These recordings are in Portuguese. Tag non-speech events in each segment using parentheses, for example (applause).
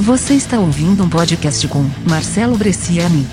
Você está ouvindo um podcast com Marcelo Bresciani.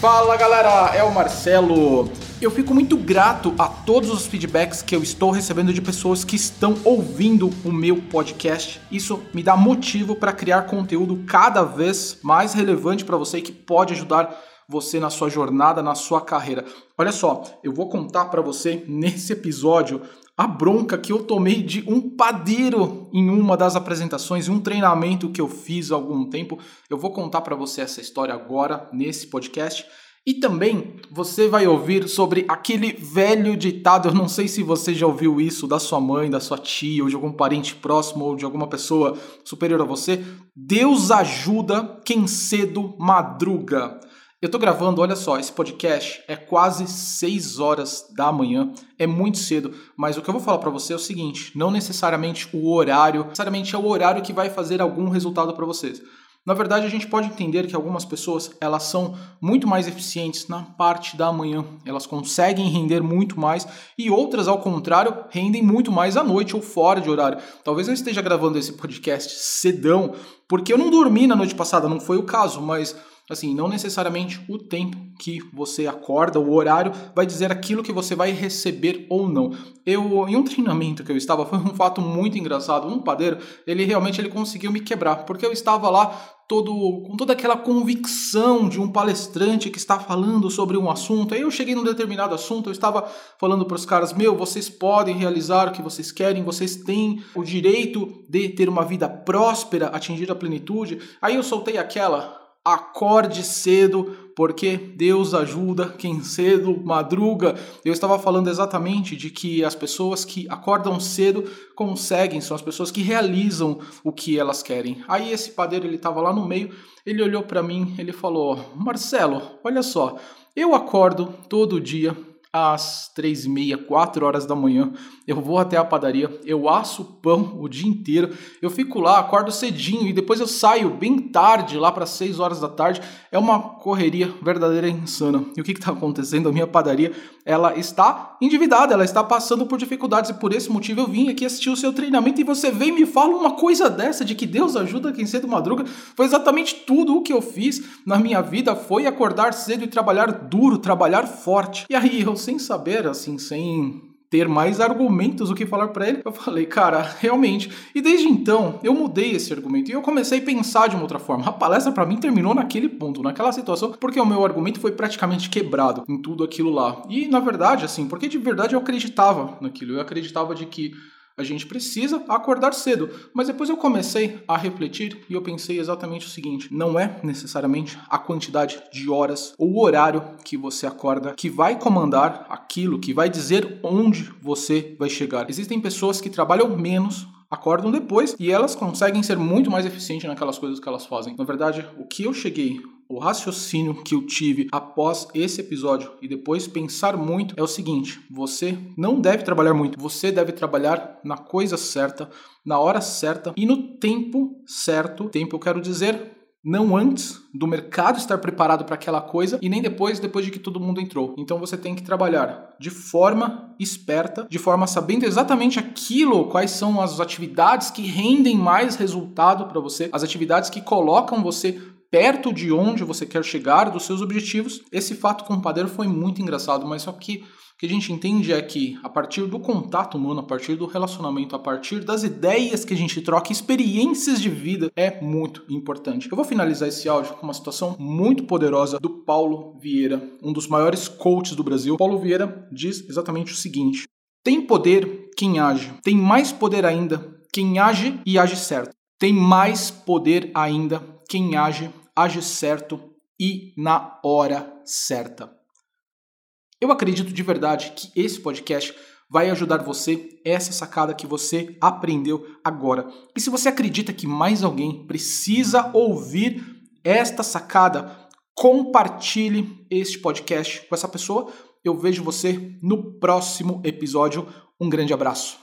Fala galera, é o Marcelo. Eu fico muito grato a todos os feedbacks que eu estou recebendo de pessoas que estão ouvindo o meu podcast. Isso me dá motivo para criar conteúdo cada vez mais relevante para você e que pode ajudar você na sua jornada, na sua carreira. Olha só, eu vou contar para você nesse episódio a bronca que eu tomei de um padeiro em uma das apresentações, um treinamento que eu fiz há algum tempo. Eu vou contar para você essa história agora nesse podcast. E também você vai ouvir sobre aquele velho ditado, eu não sei se você já ouviu isso da sua mãe, da sua tia, ou de algum parente próximo, ou de alguma pessoa superior a você. Deus ajuda quem cedo madruga. Eu tô gravando, olha só, esse podcast é quase 6 horas da manhã, é muito cedo, mas o que eu vou falar para você é o seguinte, não necessariamente o horário, necessariamente é o horário que vai fazer algum resultado para vocês. Na verdade, a gente pode entender que algumas pessoas, elas são muito mais eficientes na parte da manhã, elas conseguem render muito mais e outras, ao contrário, rendem muito mais à noite ou fora de horário. Talvez eu esteja gravando esse podcast cedão, porque eu não dormi na noite passada, não foi o caso, mas Assim, não necessariamente o tempo que você acorda, o horário, vai dizer aquilo que você vai receber ou não. Eu, em um treinamento que eu estava, (laughs) foi um fato muito engraçado. Um padeiro, ele realmente ele conseguiu me quebrar, porque eu estava lá todo com toda aquela convicção de um palestrante que está falando sobre um assunto. Aí eu cheguei num determinado assunto, eu estava falando para os caras: "Meu, vocês podem realizar o que vocês querem, vocês têm o direito de ter uma vida próspera, atingir a plenitude". Aí eu soltei aquela acorde cedo, porque Deus ajuda quem cedo madruga. Eu estava falando exatamente de que as pessoas que acordam cedo conseguem, são as pessoas que realizam o que elas querem. Aí esse padeiro ele estava lá no meio, ele olhou para mim, ele falou: "Marcelo, olha só, eu acordo todo dia às três e meia, quatro horas da manhã. Eu vou até a padaria, eu asso pão o dia inteiro, eu fico lá, acordo cedinho e depois eu saio bem tarde, lá para seis horas da tarde. É uma correria verdadeira insana. E o que está acontecendo? A minha padaria, ela está endividada, ela está passando por dificuldades e por esse motivo eu vim aqui assistir o seu treinamento e você vem e me fala uma coisa dessa de que Deus ajuda quem cedo madruga. Foi exatamente tudo o que eu fiz na minha vida, foi acordar cedo e trabalhar duro, trabalhar forte. E aí eu sem saber, assim, sem ter mais argumentos o que falar para ele, eu falei, cara, realmente. E desde então, eu mudei esse argumento e eu comecei a pensar de uma outra forma. A palestra para mim terminou naquele ponto, naquela situação, porque o meu argumento foi praticamente quebrado em tudo aquilo lá. E na verdade, assim, porque de verdade eu acreditava naquilo. Eu acreditava de que a gente precisa acordar cedo. Mas depois eu comecei a refletir e eu pensei exatamente o seguinte: não é necessariamente a quantidade de horas ou o horário que você acorda que vai comandar aquilo, que vai dizer onde você vai chegar. Existem pessoas que trabalham menos acordam depois e elas conseguem ser muito mais eficientes naquelas coisas que elas fazem. Na verdade, o que eu cheguei o raciocínio que eu tive após esse episódio e depois pensar muito é o seguinte: você não deve trabalhar muito, você deve trabalhar na coisa certa, na hora certa e no tempo certo. Tempo eu quero dizer não antes do mercado estar preparado para aquela coisa e nem depois, depois de que todo mundo entrou. Então você tem que trabalhar de forma esperta, de forma sabendo exatamente aquilo, quais são as atividades que rendem mais resultado para você, as atividades que colocam você perto de onde você quer chegar, dos seus objetivos. Esse fato com o padeiro foi muito engraçado, mas só que o que a gente entende é que a partir do contato humano, a partir do relacionamento, a partir das ideias que a gente troca, experiências de vida é muito importante. Eu vou finalizar esse áudio com uma situação muito poderosa do Paulo Vieira, um dos maiores coaches do Brasil. Paulo Vieira diz exatamente o seguinte: tem poder quem age, tem mais poder ainda quem age e age certo. Tem mais poder ainda quem age, age certo e na hora certa. Eu acredito de verdade que esse podcast vai ajudar você, essa sacada que você aprendeu agora. E se você acredita que mais alguém precisa ouvir esta sacada, compartilhe este podcast com essa pessoa. Eu vejo você no próximo episódio. Um grande abraço.